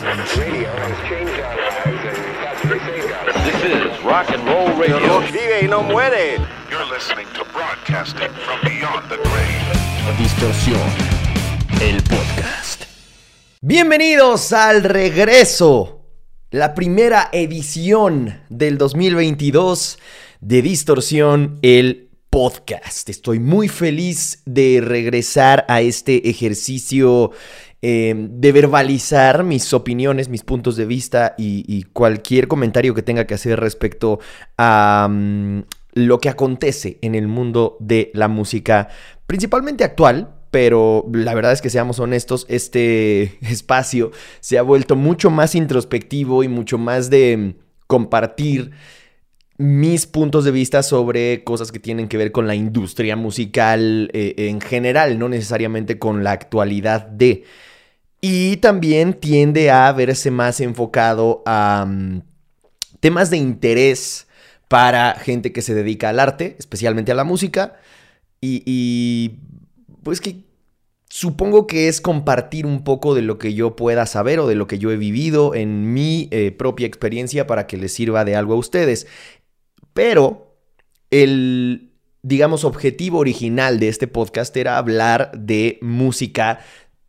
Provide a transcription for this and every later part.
This is rock and roll radio. Vive y no muere. You're listening to broadcasting from beyond the grave. Distorsión, el podcast. Bienvenidos al regreso, la primera edición del 2022 de Distorsión, el podcast. Estoy muy feliz de regresar a este ejercicio eh, de verbalizar mis opiniones, mis puntos de vista y, y cualquier comentario que tenga que hacer respecto a mm, lo que acontece en el mundo de la música, principalmente actual, pero la verdad es que seamos honestos, este espacio se ha vuelto mucho más introspectivo y mucho más de mm, compartir mis puntos de vista sobre cosas que tienen que ver con la industria musical eh, en general, no necesariamente con la actualidad de. Y también tiende a verse más enfocado a mm, temas de interés para gente que se dedica al arte, especialmente a la música. Y, pues que supongo que es compartir un poco de lo que yo pueda saber o de lo que yo he vivido en mi eh, propia experiencia para que les sirva de algo a ustedes. Pero el, digamos, objetivo original de este podcast era hablar de música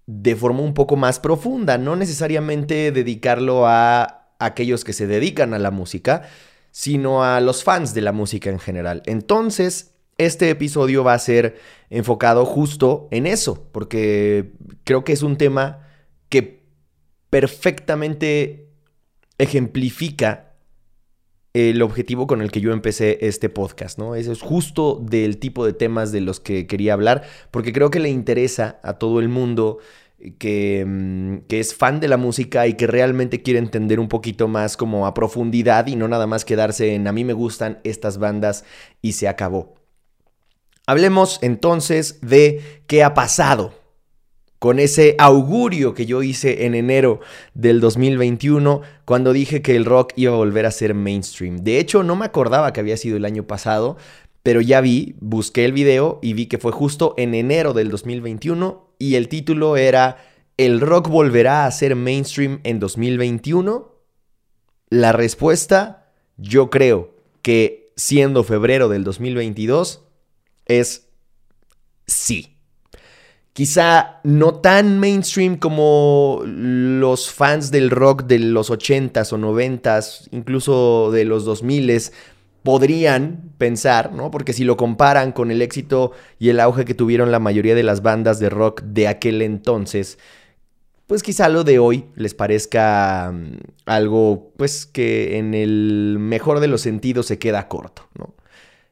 de forma un poco más profunda, no necesariamente dedicarlo a aquellos que se dedican a la música, sino a los fans de la música en general. Entonces, este episodio va a ser enfocado justo en eso, porque creo que es un tema que perfectamente ejemplifica el objetivo con el que yo empecé este podcast, ¿no? Eso es justo del tipo de temas de los que quería hablar, porque creo que le interesa a todo el mundo que, mm, que, es fan de la música y que realmente quiere entender un poquito más como a profundidad y no nada más quedarse en a mí me gustan estas bandas y se acabó. Hablemos entonces de qué ha pasado con ese augurio que yo hice en enero del 2021 cuando dije que el rock iba a volver a ser mainstream. De hecho, no me acordaba que había sido el año pasado, pero ya vi, busqué el video y vi que fue justo en enero del 2021 y el título era ¿El rock volverá a ser mainstream en 2021? La respuesta, yo creo que siendo febrero del 2022, es sí. Quizá no tan mainstream como los fans del rock de los 80s o 90s, incluso de los 2000s, podrían pensar, ¿no? Porque si lo comparan con el éxito y el auge que tuvieron la mayoría de las bandas de rock de aquel entonces, pues quizá lo de hoy les parezca um, algo, pues que en el mejor de los sentidos se queda corto, ¿no?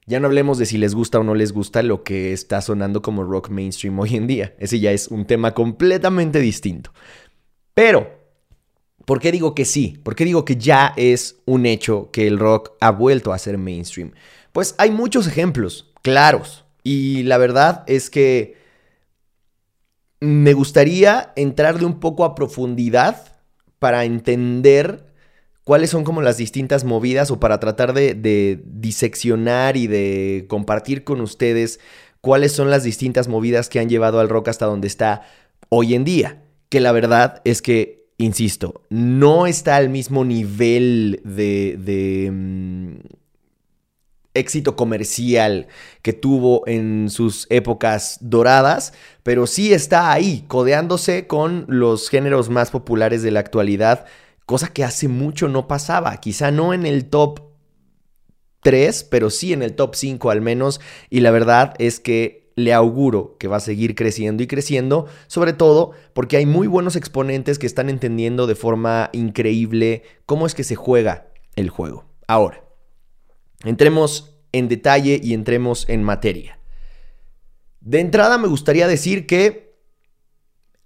Ya no hablemos de si les gusta o no les gusta lo que está sonando como rock mainstream hoy en día. Ese ya es un tema completamente distinto. Pero, ¿por qué digo que sí? ¿Por qué digo que ya es un hecho que el rock ha vuelto a ser mainstream? Pues hay muchos ejemplos claros. Y la verdad es que me gustaría entrarle un poco a profundidad para entender cuáles son como las distintas movidas o para tratar de, diseccionar y de compartir con ustedes cuáles son las distintas movidas que han llevado al rock hasta donde está hoy en día. Que la verdad es que, insisto, no está al mismo nivel de, de mm, éxito comercial que tuvo en sus épocas doradas, pero sí está ahí, codeándose con los géneros más populares de la actualidad cosa que hace mucho no pasaba, quizá no en el top 3, pero sí en el top 5 al menos, y la verdad es que le auguro que va a seguir creciendo y creciendo, sobre todo porque hay muy buenos exponentes que están entendiendo de forma increíble cómo es que se juega el juego. Ahora, entremos en detalle y entremos en materia. De entrada me gustaría decir que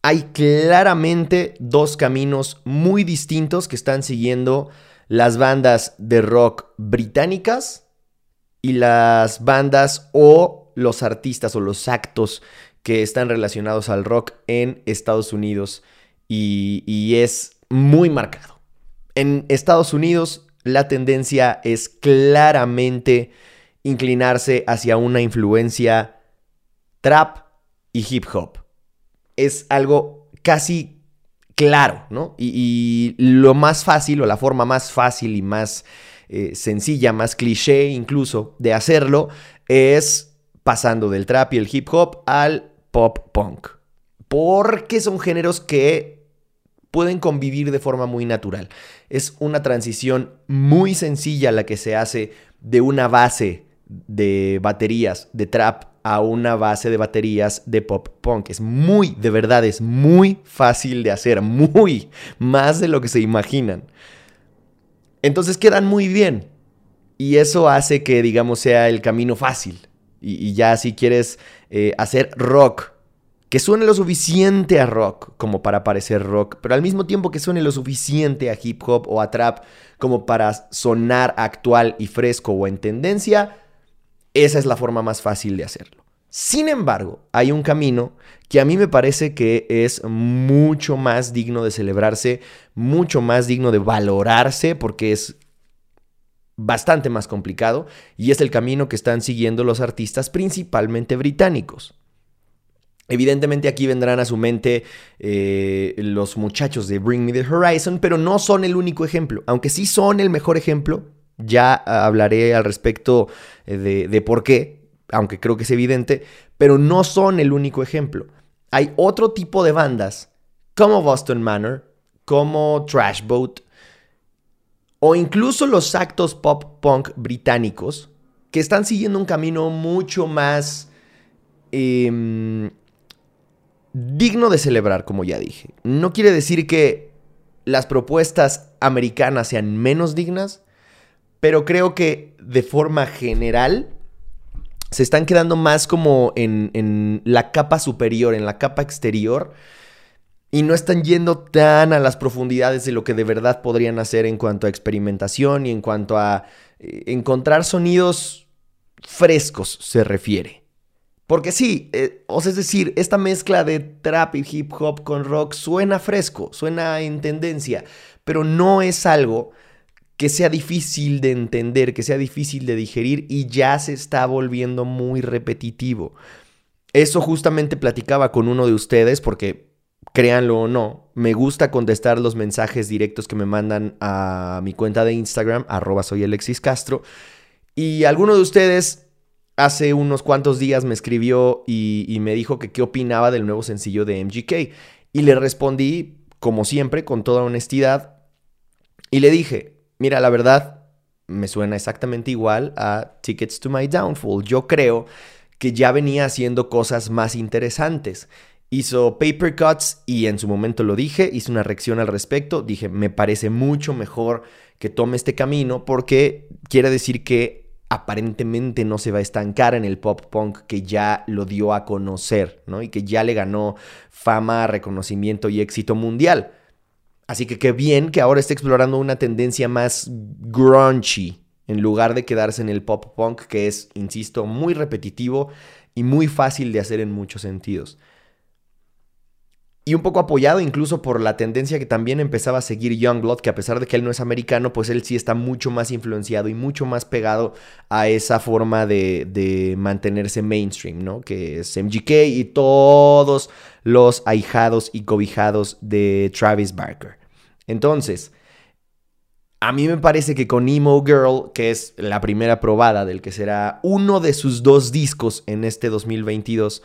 hay claramente dos caminos muy distintos que están siguiendo las bandas de rock británicas y las bandas o los artistas o los actos que están relacionados al rock en Estados Unidos y, es muy marcado. En Estados Unidos la tendencia es claramente inclinarse hacia una influencia trap y hip hop es algo casi claro, ¿no? Y, lo más fácil o la forma más fácil y más eh, sencilla, más cliché incluso de hacerlo es pasando del trap y el hip hop al pop punk. Porque son géneros que pueden convivir de forma muy natural. Es una transición muy sencilla la que se hace de una base de baterías de trap a una base de baterías de pop punk. Es muy, de verdad, es muy fácil de hacer, muy más de lo que se imaginan. Entonces quedan muy bien. Y eso hace que, digamos, sea el camino fácil. Y, ya si quieres eh, hacer rock, que suene lo suficiente a rock como para parecer rock, pero al mismo tiempo que suene lo suficiente a hip hop o a trap como para sonar actual y fresco o en tendencia, esa es la forma más fácil de hacerlo. Sin embargo, hay un camino que a mí me parece que es mucho más digno de celebrarse, mucho más digno de valorarse, porque es bastante más complicado, y es el camino que están siguiendo los artistas principalmente británicos. Evidentemente aquí vendrán a su mente eh, los muchachos de Bring Me the Horizon, pero no son el único ejemplo, aunque sí son el mejor ejemplo, ya hablaré al respecto eh, de, por qué, aunque creo que es evidente, pero no son el único ejemplo. Hay otro tipo de bandas, como Boston Manor, como Trash Boat, o incluso los actos pop punk británicos, que están siguiendo un camino mucho más em, digno de celebrar, como ya dije. No quiere decir que las propuestas americanas sean menos dignas, pero creo que de forma general se están quedando más como en, la capa superior, en la capa exterior, y no están yendo tan a las profundidades de lo que de verdad podrían hacer en cuanto a experimentación y en cuanto a eh, encontrar sonidos frescos se refiere. Porque sí, eh, o sea, es decir, esta mezcla de trap y hip hop con rock suena fresco, suena en tendencia, pero no es algo que sea difícil de entender, que sea difícil de digerir y ya se está volviendo muy repetitivo. Eso justamente platicaba con uno de ustedes porque, créanlo o no, me gusta contestar los mensajes directos que me mandan a mi cuenta de Instagram, arroba soy Alexis Castro. Y alguno de ustedes hace unos cuantos días me escribió y, y me dijo que qué opinaba del nuevo sencillo de MGK. Y le respondí, como siempre, con toda honestidad, y le dije, Mira, la verdad, me suena exactamente igual a Tickets to My Downfall. Yo creo que ya venía haciendo cosas más interesantes. Hizo paper cuts y en su momento lo dije, hice una reacción al respecto. Dije, me parece mucho mejor que tome este camino porque quiere decir que aparentemente no se va a estancar en el pop punk que ya lo dio a conocer, ¿no? Y que ya le ganó fama, reconocimiento y éxito mundial. Así que qué bien que ahora esté explorando una tendencia más grungy en lugar de quedarse en el pop punk que es, insisto, muy repetitivo y muy fácil de hacer en muchos sentidos. Y un poco apoyado incluso por la tendencia que también empezaba a seguir Youngblood, que a pesar de que él no es americano, pues él sí está mucho más influenciado y mucho más pegado a esa forma de, de mantenerse mainstream, ¿no? Que es MGK y todos los ahijados y cobijados de Travis Barker. Entonces, a mí me parece que con Emo Girl, que es la primera probada del que será uno de sus dos discos en este 2022,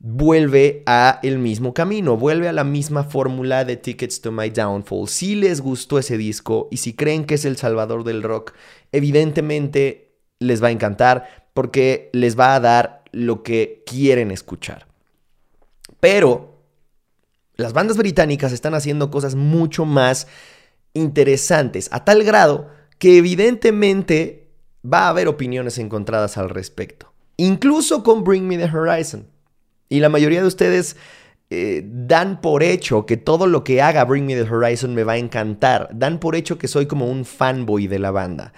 vuelve a el mismo camino, vuelve a la misma fórmula de Tickets to My Downfall. Si les gustó ese disco y si creen que es el salvador del rock, evidentemente les va a encantar porque les va a dar lo que quieren escuchar. Pero las bandas británicas están haciendo cosas mucho más interesantes, a tal grado que evidentemente va a haber opiniones encontradas al respecto. Incluso con Bring Me the Horizon. Y la mayoría de ustedes eh, dan por hecho que todo lo que haga Bring Me the Horizon me va a encantar. Dan por hecho que soy como un fanboy de la banda.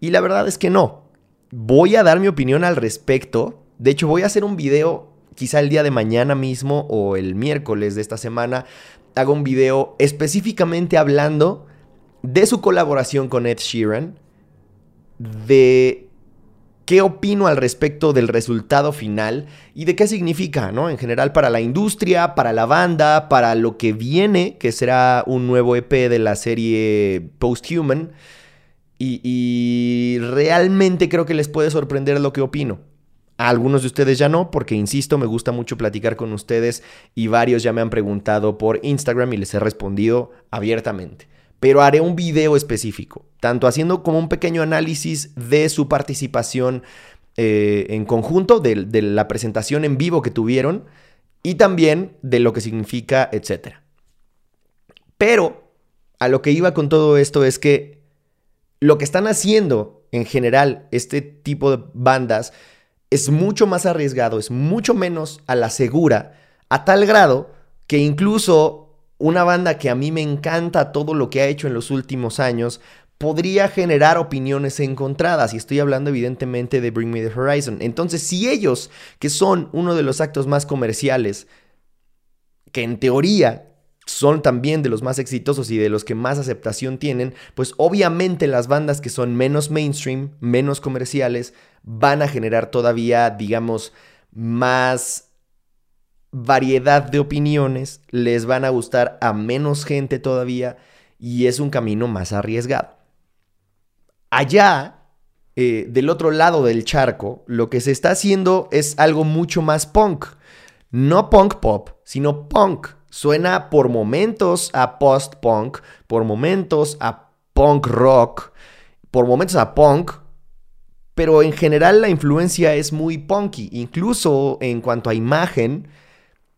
Y la verdad es que no. Voy a dar mi opinión al respecto. De hecho, voy a hacer un video quizá el día de mañana mismo o el miércoles de esta semana. Hago un video específicamente hablando de su colaboración con Ed Sheeran. De qué opino al respecto del resultado final y de qué significa, ¿no? En general para la industria, para la banda, para lo que viene, que será un nuevo EP de la serie Posthuman. Y, y realmente creo que les puede sorprender lo que opino. Algunos de ustedes ya no, porque insisto, me gusta mucho platicar con ustedes y varios ya me han preguntado por Instagram y les he respondido abiertamente. Pero haré un video específico, tanto haciendo como un pequeño análisis de su participación eh, en conjunto, de, de la presentación en vivo que tuvieron y también de lo que significa, etc. Pero a lo que iba con todo esto es que lo que están haciendo en general este tipo de bandas es mucho más arriesgado, es mucho menos a la segura, a tal grado que incluso una banda que a mí me encanta todo lo que ha hecho en los últimos años, podría generar opiniones encontradas. Y estoy hablando evidentemente de Bring Me the Horizon. Entonces, si ellos, que son uno de los actos más comerciales, que en teoría son también de los más exitosos y de los que más aceptación tienen, pues obviamente las bandas que son menos mainstream, menos comerciales, van a generar todavía, digamos, más variedad de opiniones, les van a gustar a menos gente todavía y es un camino más arriesgado. Allá, eh, del otro lado del charco, lo que se está haciendo es algo mucho más punk. No punk pop, sino punk. Suena por momentos a post-punk, por momentos a punk rock, por momentos a punk, pero en general la influencia es muy punky. Incluso en cuanto a imagen,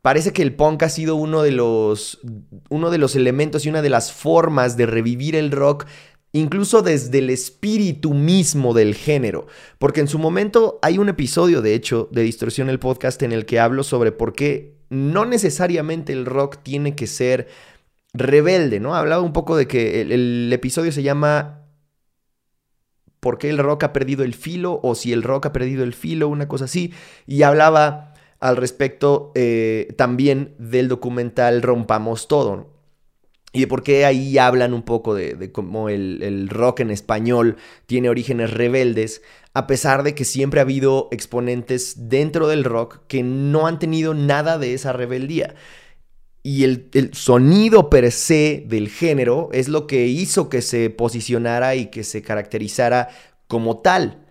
parece que el punk ha sido uno de los, uno de los elementos y una de las formas de revivir el rock incluso desde el espíritu mismo del género. Porque en su momento hay un episodio, de hecho, de Distorsión el podcast en el que hablo sobre por qué no necesariamente el rock tiene que ser rebelde, ¿no? Hablaba un poco de que el, episodio se llama ¿Por qué el rock ha perdido el filo? o si el rock ha perdido el filo, una cosa así. Y hablaba al respecto eh, también del documental Rompamos Todo, y de por qué ahí hablan un poco de, cómo el, el, rock en español tiene orígenes rebeldes, a pesar de que siempre ha habido exponentes dentro del rock que no han tenido nada de esa rebeldía. Y el, el, sonido per se del género es lo que hizo que se posicionara y que se caracterizara como tal.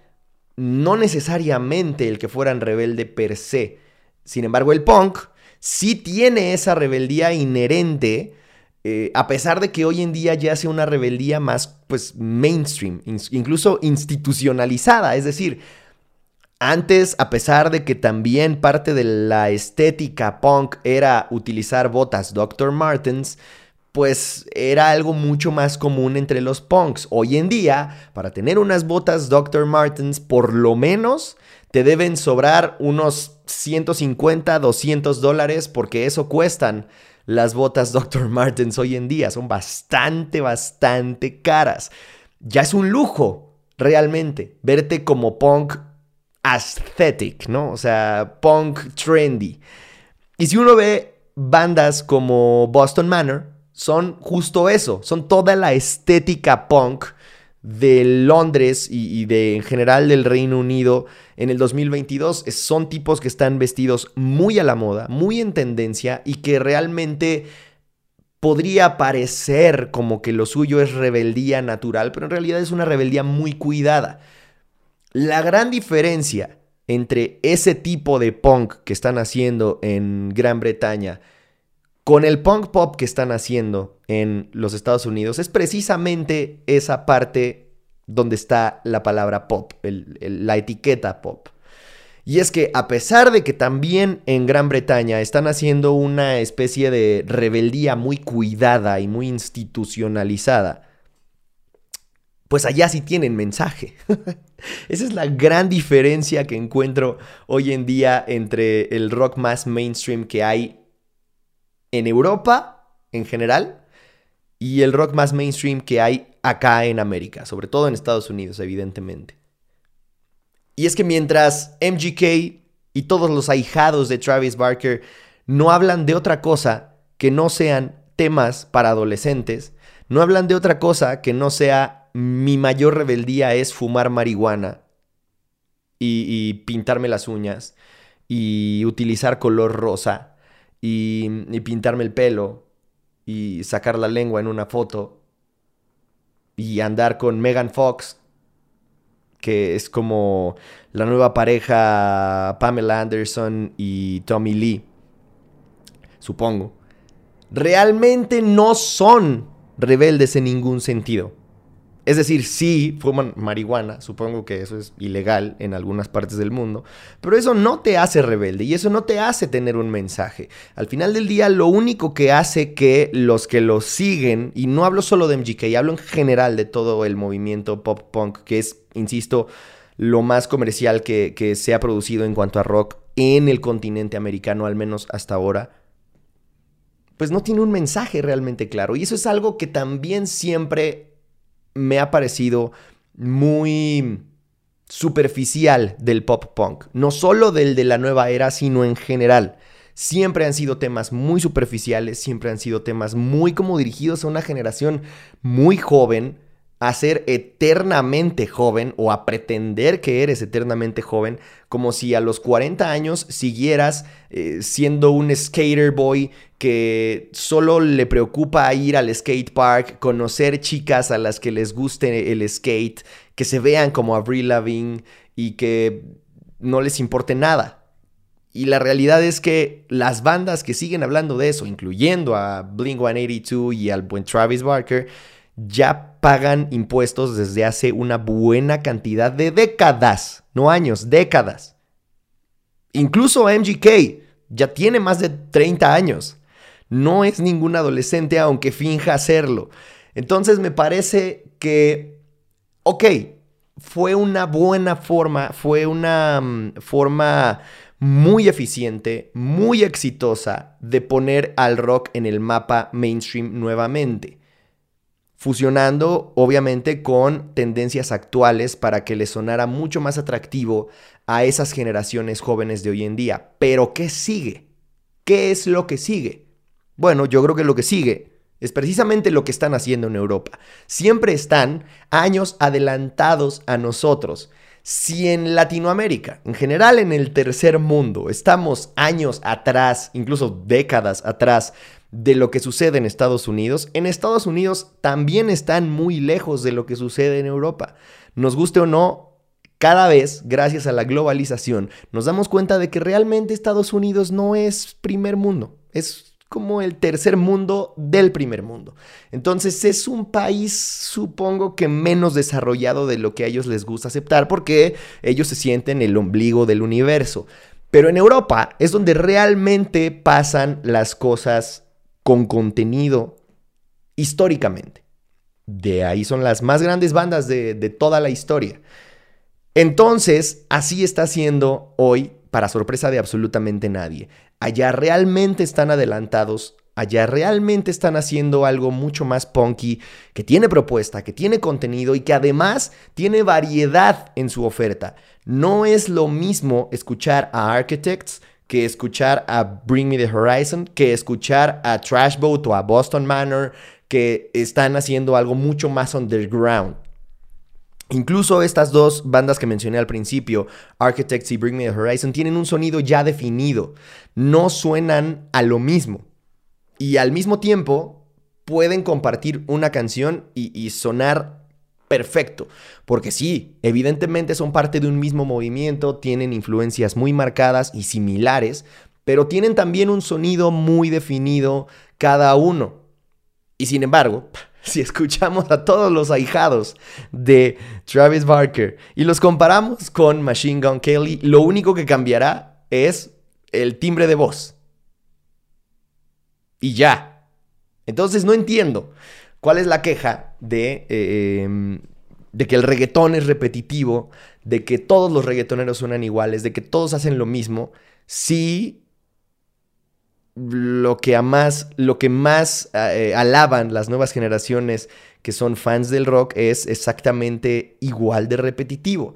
No necesariamente el que fueran rebelde per se. Sin embargo, el punk sí tiene esa rebeldía inherente eh, a pesar de que hoy en día ya sea una rebeldía más pues mainstream, incluso institucionalizada, es decir, antes, a pesar de que también parte de la estética punk era utilizar botas Dr. Martens, pues era algo mucho más común entre los punks. Hoy en día, para tener unas botas Dr. Martens, por lo menos te deben sobrar unos 150, 200 dólares, porque eso cuestan las botas Dr. Martens hoy en día. Son bastante, bastante caras. Ya es un lujo, realmente, verte como punk aesthetic, ¿no? O sea, punk trendy. Y si uno ve bandas como Boston Manor, son justo eso, son toda la estética punk de Londres y, de en general del Reino Unido en el 2022 son tipos que están vestidos muy a la moda, muy en tendencia y que realmente podría parecer como que lo suyo es rebeldía natural, pero en realidad es una rebeldía muy cuidada. La gran diferencia entre ese tipo de punk que están haciendo en Gran Bretaña con el punk pop que están haciendo en los Estados Unidos es precisamente esa parte donde está la palabra pop, la etiqueta pop. Y es que a pesar de que también en Gran Bretaña están haciendo una especie de rebeldía muy cuidada y muy institucionalizada, pues allá sí tienen mensaje. Esa es la gran diferencia que encuentro hoy en día entre el rock más mainstream que hay en Europa en general y el rock más mainstream que hay acá en América, sobre todo en Estados Unidos, evidentemente. Y es que mientras MGK y todos los ahijados de Travis Barker no hablan de otra cosa que no sean temas para adolescentes, no hablan de otra cosa que no sea mi mayor rebeldía es fumar marihuana. y, pintarme las uñas y utilizar color rosa y pintarme el pelo y sacar la lengua en una foto y andar con Megan Fox, que es como la nueva pareja Pamela Anderson y Tommy Lee, supongo, realmente no son rebeldes en ningún sentido. Es decir, sí fuman marihuana, supongo que eso es ilegal en algunas partes del mundo, pero eso no te hace rebelde y eso no te hace tener un mensaje. Al final del día, lo único que hace que los que lo siguen, y no hablo solo de MGK, hablo en general de todo el movimiento pop punk, que es, insisto, lo más comercial que, que se ha producido en cuanto a rock en el continente americano, al menos hasta ahora, pues no tiene un mensaje realmente claro. Y eso es algo que también siempre me ha parecido muy superficial del pop punk. No solo del de la nueva era, sino en general. Siempre han sido temas muy superficiales, siempre han sido temas muy como dirigidos a una generación muy joven a ser eternamente joven o a pretender que eres eternamente joven, como si a los 40 años siguieras eh, siendo un skater boy que solo le preocupa ir al skate park, conocer chicas a las que les guste el skate, que se vean como Avril Lavigne y que no les importe nada. Y la realidad es que las bandas que siguen hablando de eso, incluyendo a Blink 182 y al buen Travis Barker, ya pagan impuestos desde hace una buena cantidad de décadas, no años, décadas. Incluso MGK ya tiene más de 30 años. No es ningún adolescente aunque finja serlo. Entonces me parece que, ok, fue una buena forma, fue una mm, forma muy eficiente, muy exitosa de poner al rock en el mapa mainstream nuevamente fusionando obviamente con tendencias actuales para que le sonara mucho más atractivo a esas generaciones jóvenes de hoy en día. Pero ¿qué sigue? ¿Qué es lo que sigue? Bueno, yo creo que lo que sigue es precisamente lo que están haciendo en Europa. Siempre están años adelantados a nosotros. Si en Latinoamérica, en general en el tercer mundo, estamos años atrás, incluso décadas atrás de lo que sucede en Estados Unidos, en Estados Unidos también están muy lejos de lo que sucede en Europa. Nos guste o no, cada vez, gracias a la globalización, nos damos cuenta de que realmente Estados Unidos no es primer mundo, es como el tercer mundo del primer mundo. Entonces es un país, supongo que menos desarrollado de lo que a ellos les gusta aceptar, porque ellos se sienten el ombligo del universo. Pero en Europa es donde realmente pasan las cosas con contenido históricamente. De ahí son las más grandes bandas de, toda la historia. Entonces, así está siendo hoy, para sorpresa de absolutamente nadie. Allá realmente están adelantados, allá realmente están haciendo algo mucho más punky, que tiene propuesta, que tiene contenido y que además tiene variedad en su oferta. No es lo mismo escuchar a Architects que escuchar a Bring Me the Horizon, que escuchar a Trash Boat o a Boston Manor, que están haciendo algo mucho más underground. Incluso estas dos bandas que mencioné al principio, Architects y Bring Me the Horizon, tienen un sonido ya definido. No suenan a lo mismo. Y al mismo tiempo pueden compartir una canción y, y sonar perfecto. Porque sí, evidentemente son parte de un mismo movimiento, tienen influencias muy marcadas y similares, pero tienen también un sonido muy definido cada uno. Y sin embargo, si escuchamos a todos los ahijados de Travis Barker y los comparamos con Machine Gun Kelly, lo único que cambiará es el timbre de voz. Y ya. Entonces no entiendo. ¿Cuál es la queja de, eh, em, de que el reggaetón es repetitivo, de que todos los reggaetoneros suenan iguales, de que todos hacen lo mismo? Si lo que, más, lo que más eh, alaban las nuevas generaciones que son fans del rock es exactamente igual de repetitivo.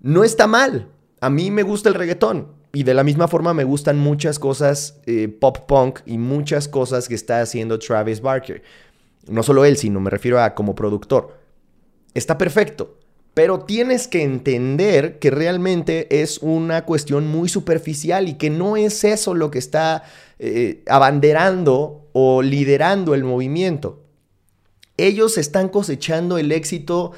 No está mal. A mí me gusta el reggaetón. Y de la misma forma me gustan muchas cosas eh, pop punk y muchas cosas que está haciendo Travis Barker. No solo él, sino me refiero a como productor. Está perfecto. pero tienes que entender que realmente es una cuestión muy superficial y que no es eso lo que está eh, abanderando o liderando el movimiento. Ellos están cosechando el éxito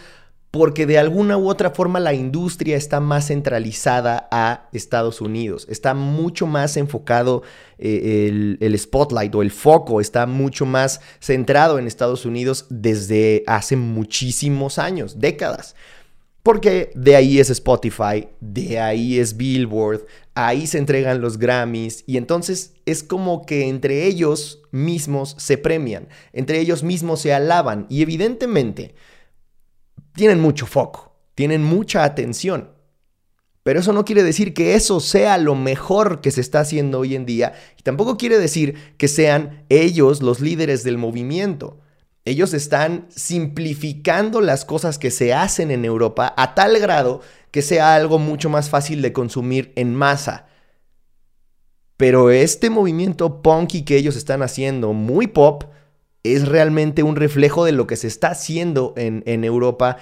porque de alguna u otra forma la industria está más centralizada a Estados Unidos, está mucho más enfocado eh, el, el, spotlight o el foco, está mucho más centrado en Estados Unidos desde hace muchísimos años, décadas. Porque de ahí es Spotify, de ahí es Billboard, ahí se entregan los Grammys y entonces es como que entre ellos mismos se premian, entre ellos mismos se alaban y evidentemente tienen mucho foco, tienen mucha atención. Pero eso no quiere decir que eso sea lo mejor que se está haciendo hoy en día y tampoco quiere decir que sean ellos los líderes del movimiento. Ellos están simplificando las cosas que se hacen en Europa a tal grado que sea algo mucho más fácil de consumir en masa. Pero este movimiento punky que ellos están haciendo, muy pop, es realmente un reflejo de lo que se está haciendo en, en Europa,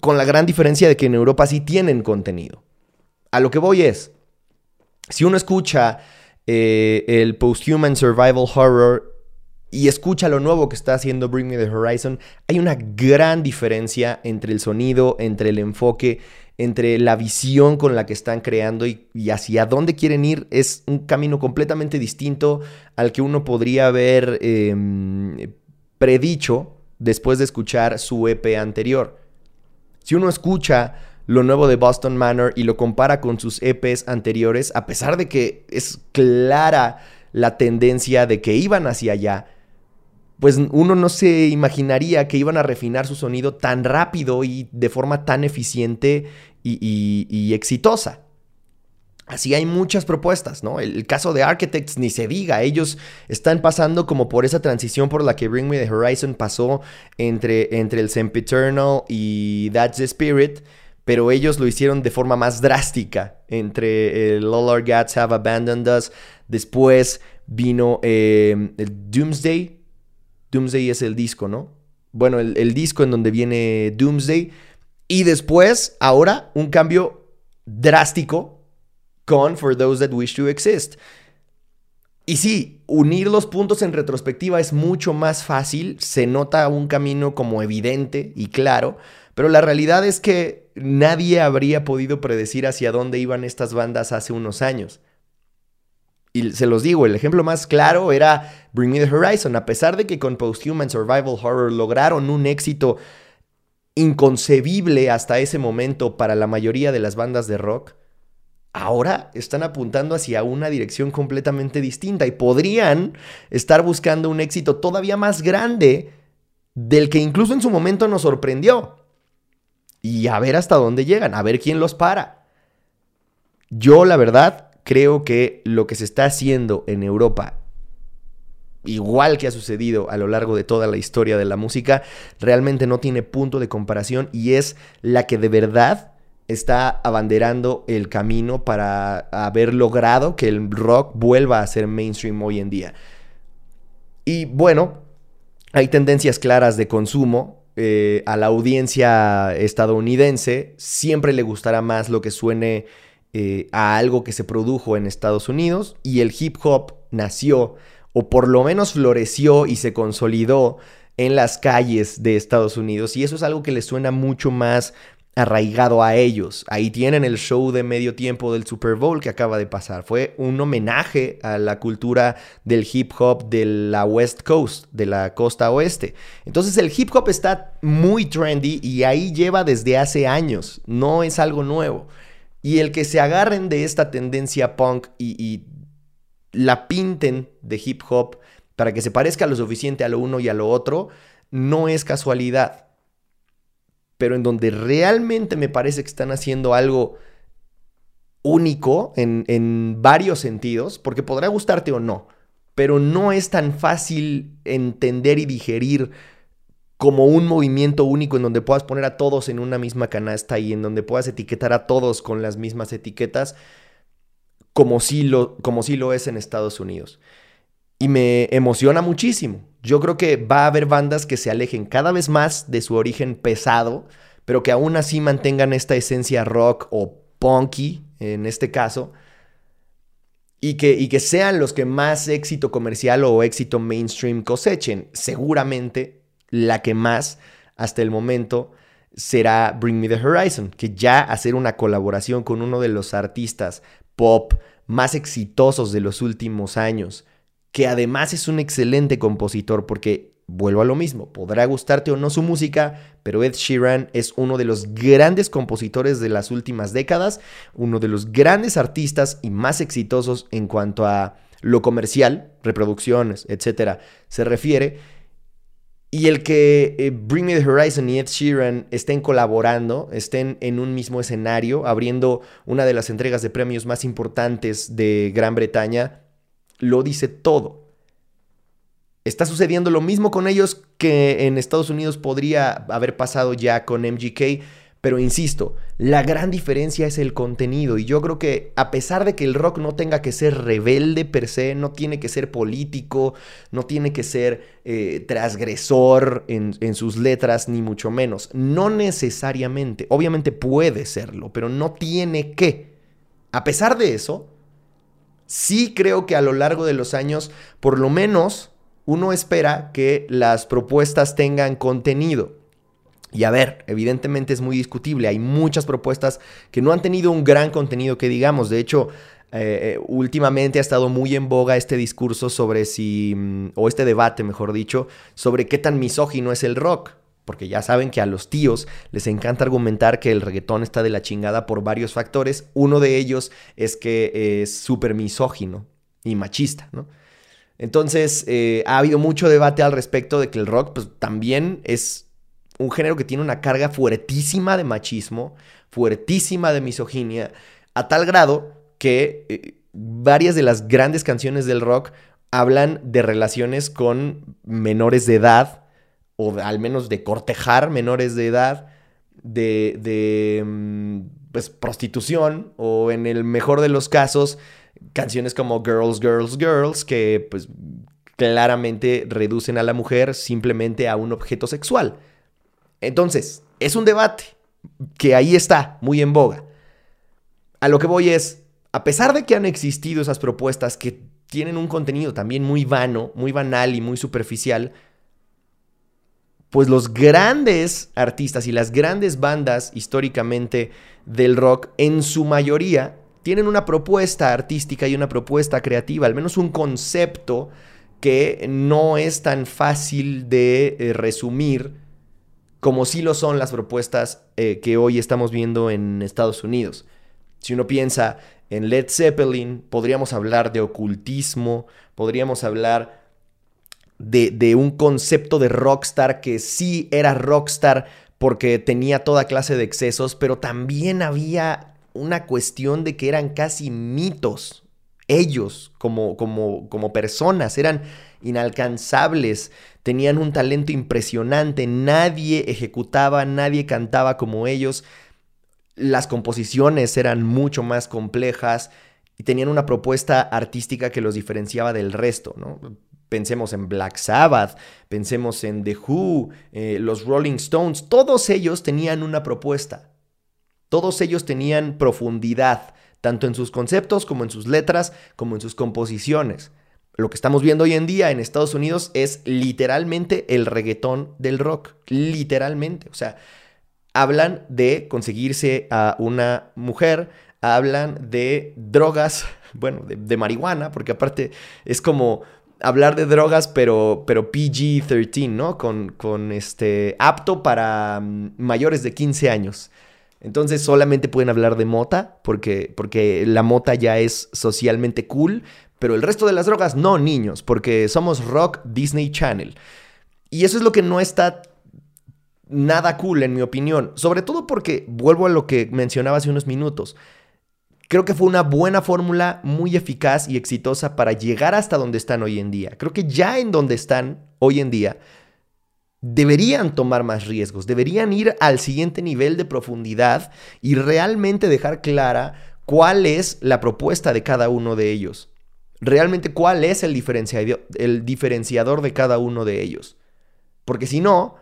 con la gran diferencia de que en Europa sí tienen contenido. A lo que voy es, si uno escucha eh, el Post-Human Survival Horror y escucha lo nuevo que está haciendo Bring Me the Horizon, hay una gran diferencia entre el sonido, entre el enfoque, entre la visión con la que están creando y, hacia dónde quieren ir. Es un camino completamente distinto al que uno podría haber em, predicho después de escuchar su EP anterior. Si uno escucha lo nuevo de Boston Manor y lo compara con sus EPs anteriores, a pesar de que es clara la tendencia de que iban hacia allá, pues uno no se imaginaría que iban a refinar su sonido tan rápido y de forma tan eficiente y, exitosa. Así hay muchas propuestas, ¿no? El, caso de Architects ni se diga, ellos están pasando como por esa transición por la que Bring Me the Horizon pasó entre, entre el Sempiternal y That's the Spirit, pero ellos lo hicieron de forma más drástica entre el All Our Gods Have Abandoned Us, después vino eh, el Doomsday, Doomsday es el disco, ¿no? Bueno, el, disco en donde viene Doomsday. Y después, ahora, un cambio drástico con For Those That Wish to Exist. Y sí, unir los puntos en retrospectiva es mucho más fácil, se nota un camino como evidente y claro, pero la realidad es que nadie habría podido predecir hacia dónde iban estas bandas hace unos años. Y se los digo, el ejemplo más claro era Bring Me the Horizon. A pesar de que con Post-Human Survival Horror lograron un éxito inconcebible hasta ese momento para la mayoría de las bandas de rock, ahora están apuntando hacia una dirección completamente distinta y podrían estar buscando un éxito todavía más grande del que incluso en su momento nos sorprendió. Y a ver hasta dónde llegan, a ver quién los para. Yo, la verdad, creo que lo que se está haciendo en Europa, igual que ha sucedido a lo largo de toda la historia de la música, realmente no tiene punto de comparación y es la que de verdad está abanderando el camino para haber logrado que el rock vuelva a ser mainstream hoy en día. Y bueno, hay tendencias claras de consumo. Eh, a la audiencia estadounidense siempre le gustará más lo que suene eh, a algo que se produjo en Estados Unidos y el hip hop nació o por lo menos floreció y se consolidó en las calles de Estados Unidos y eso es algo que les suena mucho más arraigado a ellos. Ahí tienen el show de medio tiempo del Super Bowl que acaba de pasar. Fue un homenaje a la cultura del hip hop de la West Coast, de la costa oeste. Entonces el hip hop está muy trendy y ahí lleva desde hace años, no es algo nuevo. Y el que se agarren de esta tendencia punk y, la pinten de hip hop para que se parezca lo suficiente a lo uno y a lo otro, no es casualidad. Pero en donde realmente me parece que están haciendo algo único en, en, varios sentidos, porque podrá gustarte o no, pero no es tan fácil entender y digerir como un movimiento único en donde puedas poner a todos en una misma canasta y en donde puedas etiquetar a todos con las mismas etiquetas, como sí lo, como lo es en Estados Unidos. Y me emociona muchísimo, Yo creo que va a haber bandas que se alejen cada vez más de su origen pesado, pero que aún así mantengan esta esencia rock o punky, en este caso, y que, y que sean los que más éxito comercial o éxito mainstream cosechen. Seguramente la que más hasta el momento será Bring Me the Horizon, que ya hacer una colaboración con uno de los artistas pop más exitosos de los últimos años, que además es un excelente compositor porque vuelvo a lo mismo, podrá gustarte o no su música, pero Ed Sheeran es uno de los grandes compositores de las últimas décadas, uno de los grandes artistas y más exitosos en cuanto a lo comercial, reproducciones, etcétera, se refiere. Y el que eh, Bring Me the Horizon y Ed Sheeran estén colaborando, estén en un mismo escenario, abriendo una de las entregas de premios más importantes de Gran Bretaña, lo dice todo. Está sucediendo lo mismo con ellos que en Estados Unidos podría haber pasado ya con MGK, pero insisto, la gran diferencia es el contenido y yo creo que a pesar de que el rock no tenga que ser rebelde per se, no tiene que ser político, no tiene que ser eh, transgresor en, en sus letras, ni mucho menos, no necesariamente, obviamente puede serlo, pero no tiene que. A pesar de eso, sí creo que a lo largo de los años, por lo menos uno espera que las propuestas tengan contenido. Y a ver, evidentemente es muy discutible. Hay muchas propuestas que no han tenido un gran contenido que digamos. De hecho, eh, eh, últimamente ha estado muy en boga este discurso sobre si, mm, o este debate, mejor dicho, sobre qué tan misógino es el rock. Porque ya saben que a los tíos les encanta argumentar que el reggaetón está de la chingada por varios factores. Uno de ellos es que es súper misógino y machista, ¿no? Entonces, eh, ha habido mucho debate al respecto de que el rock pues, también es un género que tiene una carga fuertísima de machismo, fuertísima de misoginia, a tal grado que eh, varias de las grandes canciones del rock hablan de relaciones con menores de edad, o al menos de cortejar menores de edad, de, de mm, pues, prostitución, o en el mejor de los casos, canciones como Girls, Girls, Girls, que pues claramente reducen a la mujer simplemente a un objeto sexual. Entonces, es un debate que ahí está, muy en boga. A lo que voy es, a pesar de que han existido esas propuestas que tienen un contenido también muy vano, muy banal y muy superficial, pues los grandes artistas y las grandes bandas históricamente del rock, en su mayoría, tienen una propuesta artística y una propuesta creativa, al menos un concepto que no es tan fácil de eh, resumir como sí lo son las propuestas eh, que hoy estamos viendo en Estados Unidos. Si uno piensa en Led Zeppelin, podríamos hablar de ocultismo, podríamos hablar de, de un concepto de rockstar que sí era rockstar porque tenía toda clase de excesos, pero también había una cuestión de que eran casi mitos. Ellos como, como, como personas eran inalcanzables, tenían un talento impresionante, nadie ejecutaba, nadie cantaba como ellos, las composiciones eran mucho más complejas y tenían una propuesta artística que los diferenciaba del resto. Pensemos en Black Sabbath, pensemos en The Who, eh, los Rolling Stones, todos ellos tenían una propuesta. Todos ellos tenían profundidad, tanto en sus conceptos como en sus letras, como en sus composiciones. Lo que estamos viendo hoy en día en Estados Unidos es literalmente el reggaetón del rock, literalmente. O sea, hablan de conseguirse a una mujer, hablan de drogas, bueno, de, marihuana, porque aparte es como hablar de drogas, pero, pero PG-13, ¿no? Con, con este, apto para mm, mayores de 15 años. Entonces solamente pueden hablar de mota porque, porque la mota ya es socialmente cool, pero el resto de las drogas no, niños, porque somos Rock Disney Channel. Y eso es lo que no está nada cool en mi opinión, sobre todo porque vuelvo a lo que mencionaba hace unos minutos. Creo que fue una buena fórmula, muy eficaz y exitosa para llegar hasta donde están hoy en día. Creo que ya en donde están hoy en día deberían tomar más riesgos, deberían ir al siguiente nivel de profundidad y realmente dejar clara cuál es la propuesta de cada uno de ellos. Realmente cuál es el diferenciador, el diferenciador de cada uno de ellos. Porque si no,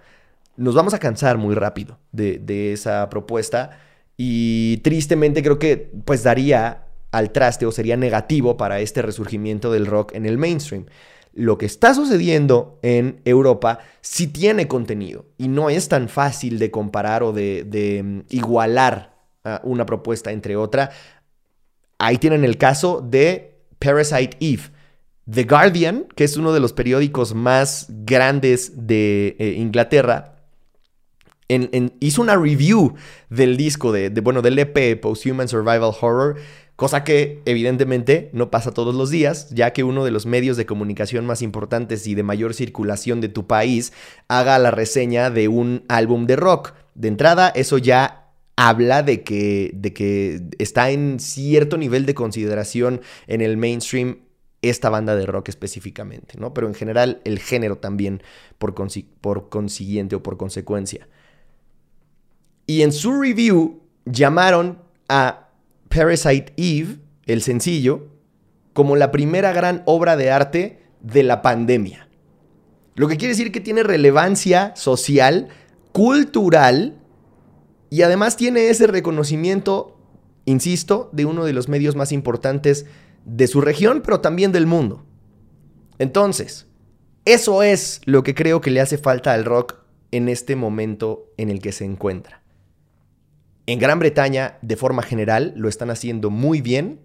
nos vamos a cansar muy rápido de, de esa propuesta y tristemente creo que pues daría al traste o sería negativo para este resurgimiento del rock en el mainstream. Lo que está sucediendo en Europa sí tiene contenido y no es tan fácil de comparar o de, mm, igualar una propuesta entre otra. Ahí tienen el caso de Parasite Eve. The Guardian, que es uno de los periódicos más grandes de eh, Inglaterra, hizo una review del disco de, bueno, del EP Post-Human Survival Horror, cosa que evidentemente no pasa todos los días, ya que uno de los medios de comunicación más importantes y de mayor circulación de tu país haga la reseña de un álbum de rock. De entrada, eso ya habla de que, de que está en cierto nivel de consideración en el mainstream esta banda de rock específicamente, ¿no? Pero en general el género también por, por consiguiente o por consecuencia. Y en su review llamaron a Parasite Eve, el sencillo, como la primera gran obra de arte de la pandemia. Lo que quiere decir que tiene relevancia social, cultural y además tiene ese reconocimiento, insisto, de uno de los medios más importantes de su región, pero también del mundo. Entonces, eso es lo que creo que le hace falta al rock en este momento en el que se encuentra. En Gran Bretaña, de forma general, lo están haciendo muy bien,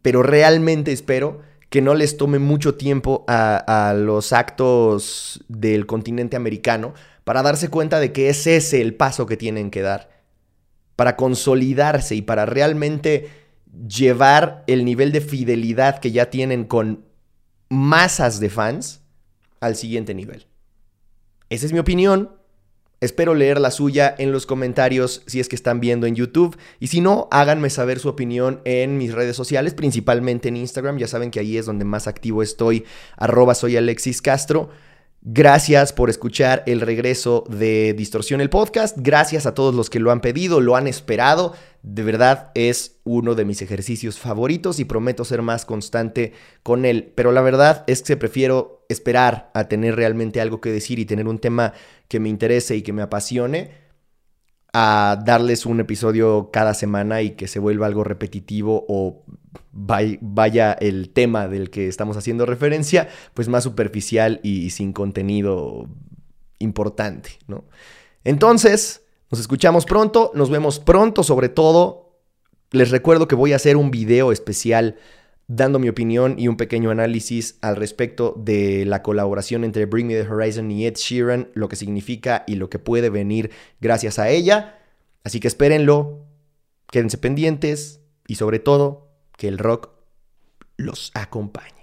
pero realmente espero que no les tome mucho tiempo a, los actos del continente americano para darse cuenta de que es ese el paso que tienen que dar, para consolidarse y para realmente llevar el nivel de fidelidad que ya tienen con masas de fans al siguiente nivel. Esa es mi opinión. Espero leer la suya en los comentarios si es que están viendo en YouTube. Y si no, háganme saber su opinión en mis redes sociales, principalmente en Instagram. Ya saben que ahí es donde más activo estoy. Arroba soy Alexis Castro. Gracias por escuchar el regreso de Distorsión el podcast. Gracias a todos los que lo han pedido, lo han esperado. De verdad es uno de mis ejercicios favoritos y prometo ser más constante con él. Pero la verdad es que prefiero esperar a tener realmente algo que decir y tener un tema que me interese y que me apasione a darles un episodio cada semana y que se vuelva algo repetitivo o vaya el tema del que estamos haciendo referencia, pues más superficial y sin contenido importante, ¿no? Entonces, nos escuchamos pronto, nos vemos pronto, sobre todo, les recuerdo que voy a hacer un video especial dando mi opinión y un pequeño análisis al respecto de la colaboración entre Bring Me the Horizon y Ed Sheeran, lo que significa y lo que puede venir gracias a ella. Así que espérenlo, quédense pendientes y sobre todo que el rock los acompañe.